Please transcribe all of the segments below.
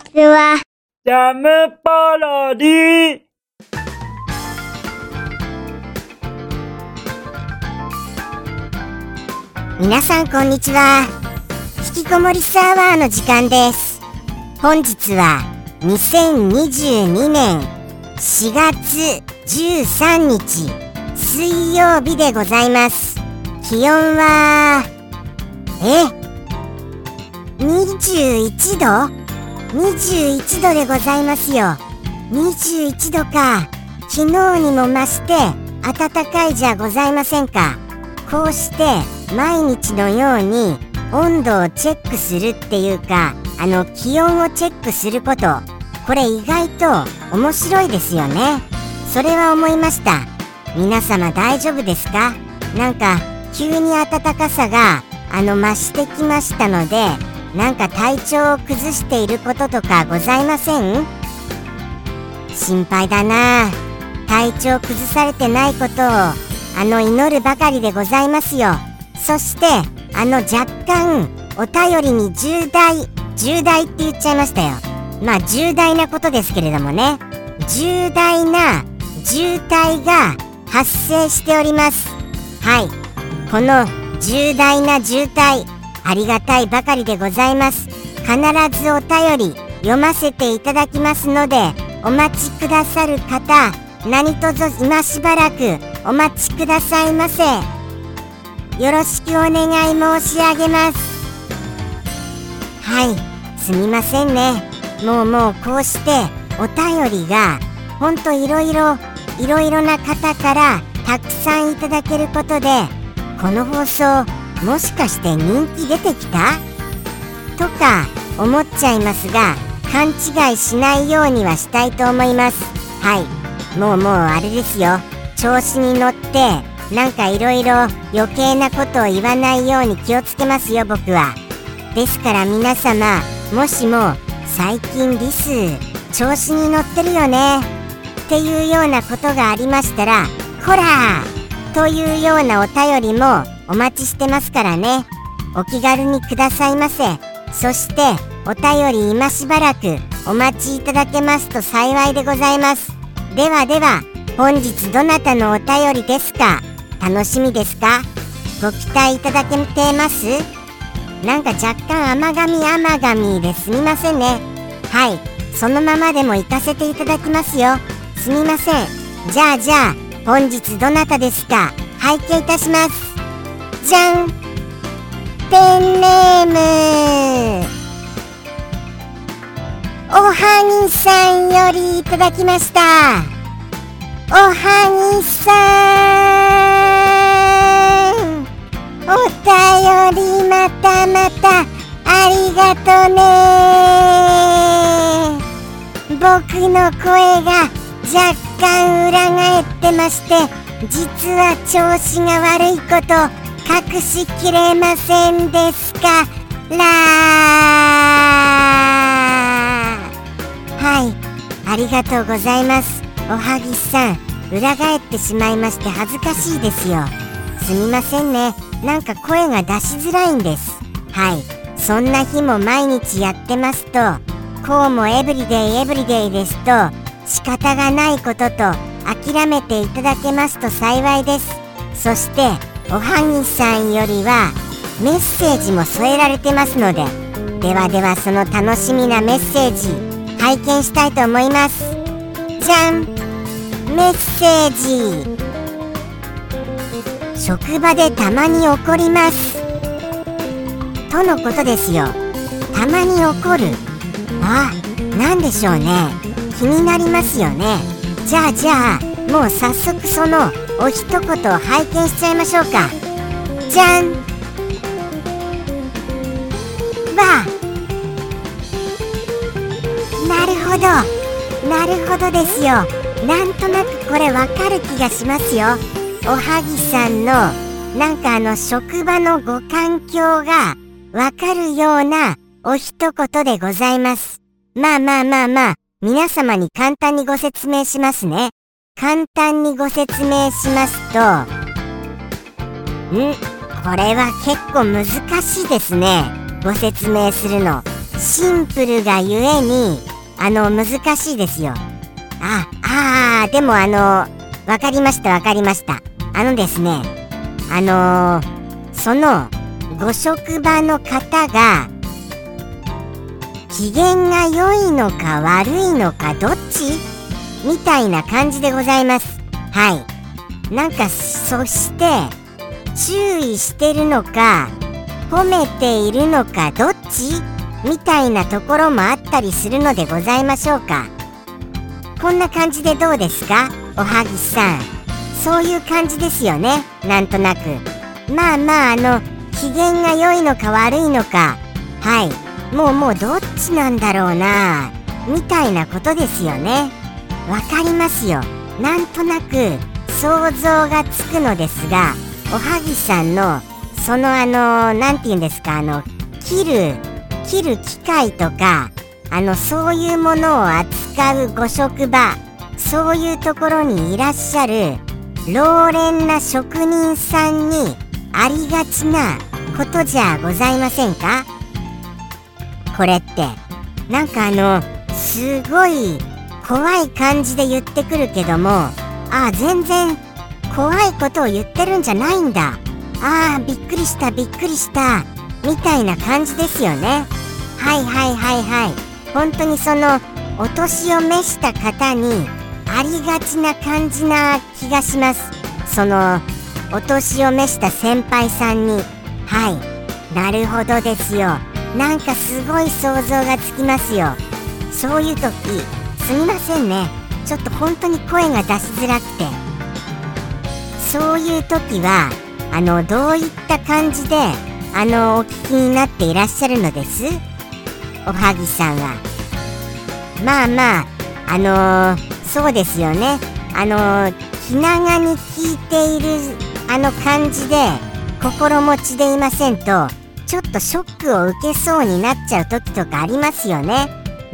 ちは。ジャムパロディ皆さんこんにちは。引きこもりサーバーの時間です。本日は2022年4月13日水曜日でございます。気温はえ？21度？21度でございますよ。21度か。昨日にも増して暖かいじゃございませんか。こうして毎日のように温度をチェックするっていうかあの気温をチェックすること。これ意外と面白いですよね。それは思いました。皆様大丈夫ですか？なんか急に暖かさがあの増してきましたのでなんか体調を崩していることとかございません？心配だな。体調崩されてないことをあの祈るばかりでございますよ。そしてあの若干お便りに重大重大って言っちゃいましたよ。まあ重大なことですけれどもね。重大な渋滞が発生しております。はい。この重大な渋滞ありがたいばかりでございます。必ずお便り読ませていただきますのでお待ちくださる方何卒今しばらくお待ちくださいませ。よろしくお願い申し上げます。はいすみませんね。もうもうこうしてお便りがほんといろいろいろいろな方からたくさんいただけることでこの放送もしかして人気出てきた？とか思っちゃいますが勘違いしないようにはしたいと思います。はい。もうもうあれですよ。調子に乗ってなんかいろいろ余計なことを言わないように気をつけますよ僕は。ですから皆様もしも最近リス調子に乗ってるよねっていうようなことがありましたらほらというようなお便りもお待ちしてますからね。お気軽にくださいませ。そしてお便り今しばらくお待ちいただけますと幸いでございます。ではでは本日どなたのお便りですか？楽しみですか？ご期待いただけてます？なんか若干甘噛み甘噛みですみませんね。はい。そのままでも行かせていただきますよ。すみません。じゃあじゃあ本日どなたですか？拝見いたします。じゃんペンネーム。おはぎさんよりいただきました。おはぎさん。お便りまたまたありがとね。僕の声が若干裏返ってまして実は調子が悪いこと。隠しきれませんですか？らはい。ありがとうございます。おはぎさん。裏返ってしまいまして恥ずかしいですよ。すみませんね。なんか声が出しづらいんです。はい。そんな日も毎日やってますとこうもエブリデイエブリデイですと仕方がないことと諦めていただけますと幸いです。そしておはぎさんよりはメッセージも添えられてますのでではではその楽しみなメッセージ拝見したいと思います。じゃん。メッセージ。職場でたまに起こります。とのことですよ。たまに起こる。あ何でしょうね。気になりますよね。じゃあじゃあもう早速そのお一言拝見しちゃいましょうか。じゃん。わなるほど。なるほどですよ。なんとなくこれわかる気がしますよ。おはぎさんのなんかあの職場のご環境がわかるようなお一言でございます。まあまあまあまあ皆様に簡単にご説明しますね。簡単にご説明しますとん。これは結構難しいですね。ご説明するの。シンプルがゆえにあの難しいですよ。ああーでもあのわかりましたわかりました。あのですねあのー、そのご職場の方が機嫌が良いのか悪いのかどっち？みたいな感じでございます。はい。なんかそして注意してるのか褒めているのかどっち？みたいなところもあったりするのでございましょうか。こんな感じでどうですか？おはぎさん。そういう感じですよね。なんとなく。まあまああの機嫌が良いのか悪いのか。はい。もうもうどっちなんだろうな。みたいなことですよね。わかりますよ。なんとなく想像がつくのですがおはぎさんのそのあの何て言うんですかあの切る切る機械とかあのそういうものを扱うご職場そういうところにいらっしゃる老練な職人さんにありがちなことじゃございませんか？これって。なんかあのすごい怖い感じで言ってくるけどもああ全然怖いことを言ってるんじゃないんだ。あーびっくりしたびっくりした。みたいな感じですよね。はいはいはいはい。本当にそのお年を召した方にありがちな感じな気がします。そのお年を召した先輩さんに。はい。なるほどですよ。なんかすごい想像がつきますよ。そういう時すみませんね。ちょっと本当に声が出しづらくて。そういう時はあのどういった感じであのお聞きになっていらっしゃるのです？おはぎさんは。まあまああのー、そうですよね。あのー、気長に聞いているあの感じで心持ちでいませんとちょっとショックを受けそうになっちゃう時とかありますよね。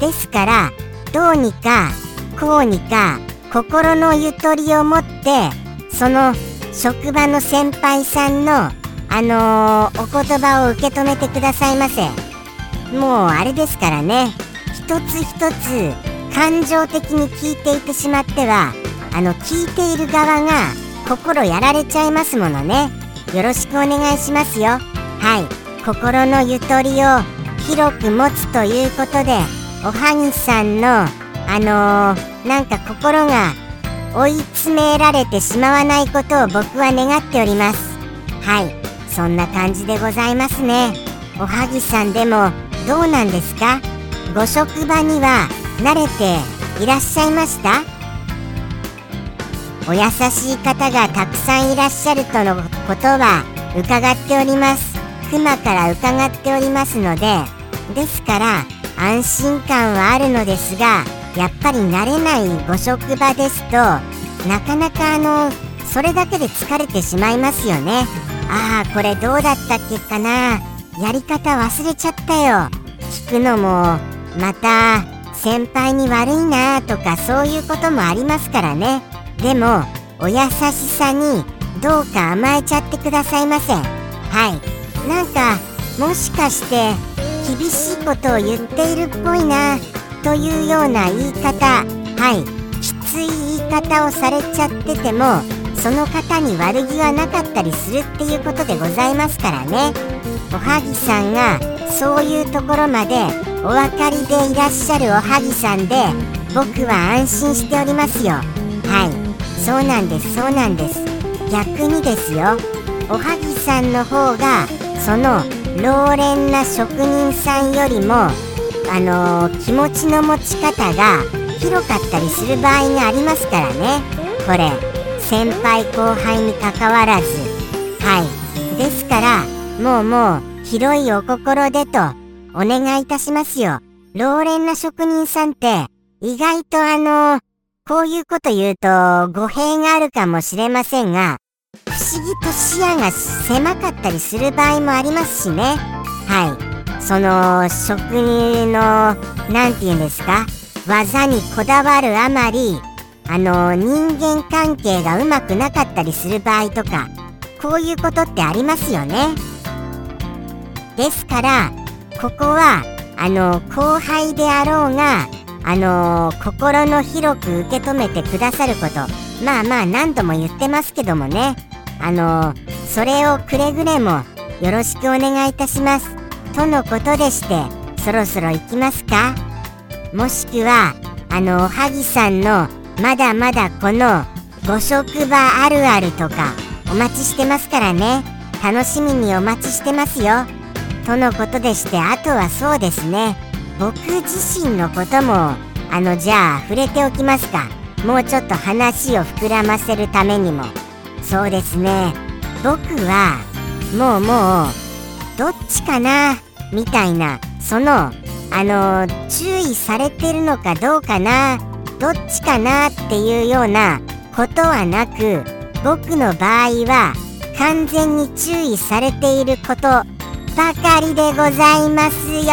ですからどうにかこうにか心のゆとりを持ってその職場の先輩さんのあのー、お言葉を受け止めてくださいませ。もうあれですからね。一つ一つ感情的に聞いていてしまってはあの聞いている側が心やられちゃいますものね。よろしくお願いしますよ。はい。心のゆとりを広く持つということでおはぎさんのあのー、なんか心が追い詰められてしまわないことを僕は願っております。はい。そんな感じでございますね。おはぎさんでもどうなんですか？ご職場には慣れていらっしゃいました？お優しい方がたくさんいらっしゃるとのことは伺っております。熊から伺っておりますのでですから安心感はあるのですがやっぱり慣れないご職場ですとなかなかあのそれだけで疲れてしまいますよね。ああこれどうだったっけかな。やり方忘れちゃったよ。聞くのもまた先輩に悪いなとかそういうこともありますからね。でもお優しさにどうか甘えちゃってくださいませ。はい。なんかもしかして厳しいことを言っているっぽいなというような言い方。はい。きつい言い方をされちゃっててもその方に悪気はなかったりするっていうことでございますからね。おはぎさんがそういうところまでお分かりでいらっしゃるおはぎさんで僕は安心しておりますよ。はい。そうなんですそうなんです。逆にですよ。おはぎさんの方がその老練な職人さんよりもあのー、気持ちの持ち方が広かったりする場合がありますからね。これ先輩後輩にかかわらず。はい。ですからもうもう広いお心でとお願いいたしますよ。老練な職人さんって意外とあのー、こういうこと言うと語弊があるかもしれませんが不思議と視野が狭かったりする場合もありますしね。はい。その職人の何て言うんですか？技にこだわるあまりあの人間関係がうまくなかったりする場合とかこういうことってありますよね。ですからここはあの後輩であろうがあの心の広く受け止めてくださることまあまあ何度も言ってますけどもね。あのそれをくれぐれもよろしくお願いいたします。とのことでしてそろそろ行きますか？もしくはあのおはぎさんのまだまだこのご職場あるあるとかお待ちしてますからね。楽しみにお待ちしてますよ。とのことでしてあとはそうですね。僕自身のこともあのじゃあ触れておきますか？もうちょっと話を膨らませるためにも。そうですね。僕はもうもうどっちかなみたいなそのあの注意されてるのかどうかなどっちかなっていうようなことはなく僕の場合は完全に注意されていることばかりでございますよ。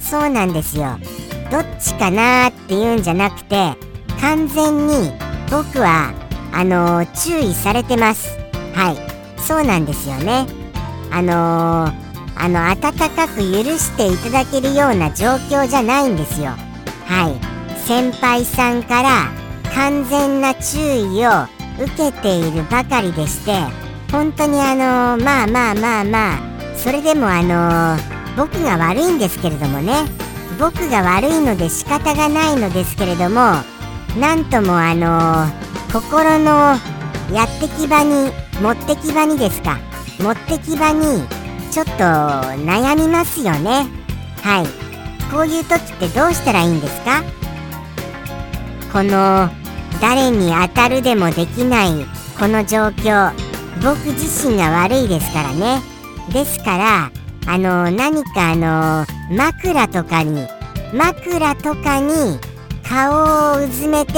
そうなんですよ。どっちかなっていうんじゃなくて完全に僕はあのー、注意されてます。はい。そうなんですよね。あのー、あの温かく許していただけるような状況じゃないんですよ。はい。先輩さんから完全な注意を受けているばかりでして本当にあのー、まあまあまあまあそれでもあの、僕が悪いんですけれどもね。僕が悪いので仕方がないのですけれどもなんともあのー、心のやってき場に持ってき場にですか。持ってき場にちょっと悩みますよね。はい。こういう時ってどうしたらいいんですか？この誰に当たるでもできないこの状況僕自身が悪いですからね。ですからあの何かあの枕とかに枕とかに顔をうずめて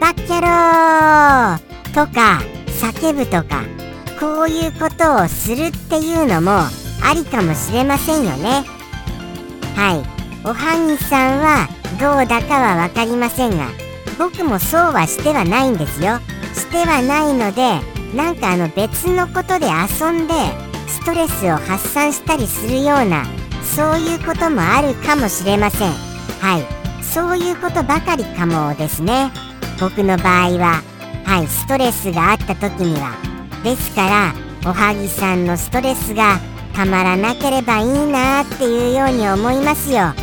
バッキャローとか叫ぶとかこういうことをするっていうのもありかもしれませんよね。はい。おはぎさんはどうだかは分かりませんが僕もそうはしてはないんですよ。してはないのでなんかあの別のことで遊んでストレスを発散したりするようなそういうこともあるかもしれません。はい。そういうことばかりかもですね。僕の場合ははいストレスがあった時には。ですからおはぎさんのストレスがたまらなければいいなっていうように思いますよ。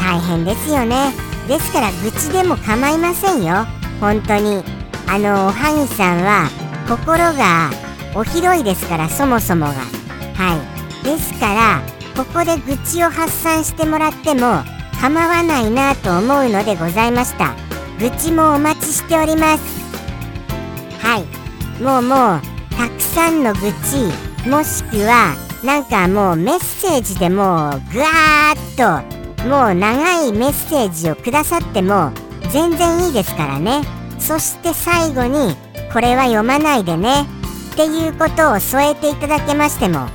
大変ですよね。ですから愚痴でも構いませんよ。本当に。あのおはぎさんは心がお広いですからそもそもが。はい。ですからここで愚痴を発散してもらっても構わないなと思うのでございました。愚痴もお待ちしております。はい。もうもうたくさんの愚痴もしくはなんかもうメッセージでもうぐわーっともう長いメッセージをくださっても全然いいですからね。そして最後にこれは読まないでね。っていうことを添えていただけましても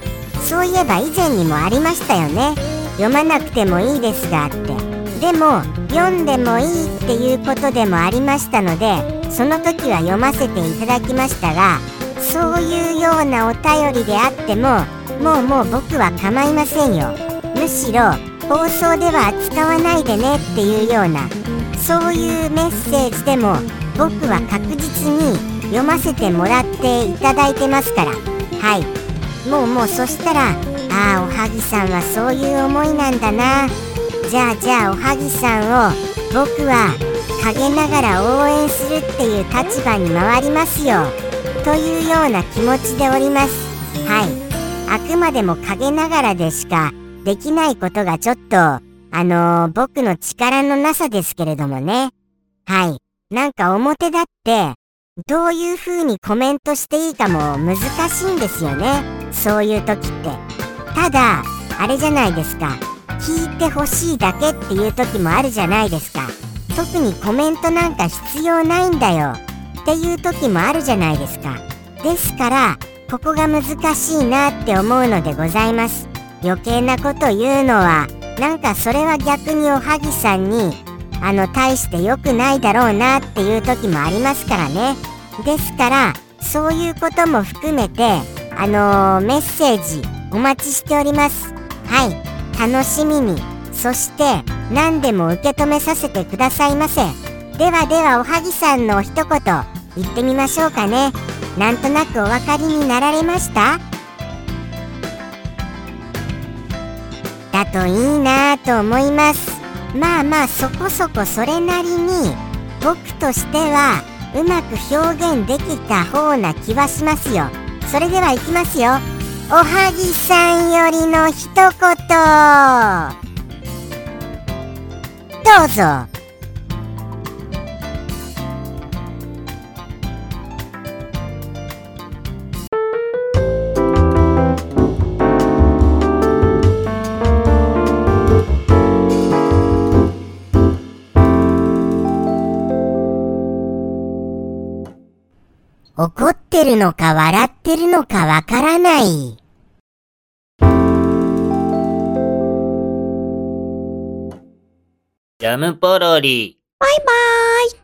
そういえば以前にもありましたよね。読まなくてもいいですがって。でも読んでもいいっていうことでもありましたのでその時は読ませていただきましたがそういうようなお便りであってももうもう僕は構いませんよ。むしろ放送では扱わないでねっていうようなそういうメッセージでも僕は確実に読ませてもらっていただいてますから。はい。もうもうそしたらああおはぎさんはそういう思いなんだな。じゃあじゃあおはぎさんを僕は陰ながら応援するっていう立場に回りますよ。というような気持ちでおります。はい。あくまでも陰ながらでしかできないことがちょっとあのー、僕の力のなさですけれどもね。はい。なんか表だってどういう風にコメントしていいかも難しいんですよね。そういう時って。ただあれじゃないですか。聞いてほしいだけっていう時もあるじゃないですか。特にコメントなんか必要ないんだよ。っていう時もあるじゃないですか。ですからここが難しいなって思うのでございます。余計なこと言うのはなんかそれは逆におはぎさんにあの大して良くないだろうなっていう時もありますからね。ですからそういうことも含めてあのー、メッセージお待ちしております。はい。楽しみに。そして何でも受け止めさせてくださいませ。ではではおはぎさんの一言言ってみましょうかね。なんとなくお分かりになられました？だといいなぁと思います。まあまあそこそこそれなりに僕としてはうまく表現できた方な気はしますよ。それではいきますよ。おはぎさんよりの一言。どうぞ。てるのか笑ってるのかわからない。ジャムポロリ。バイバーイ。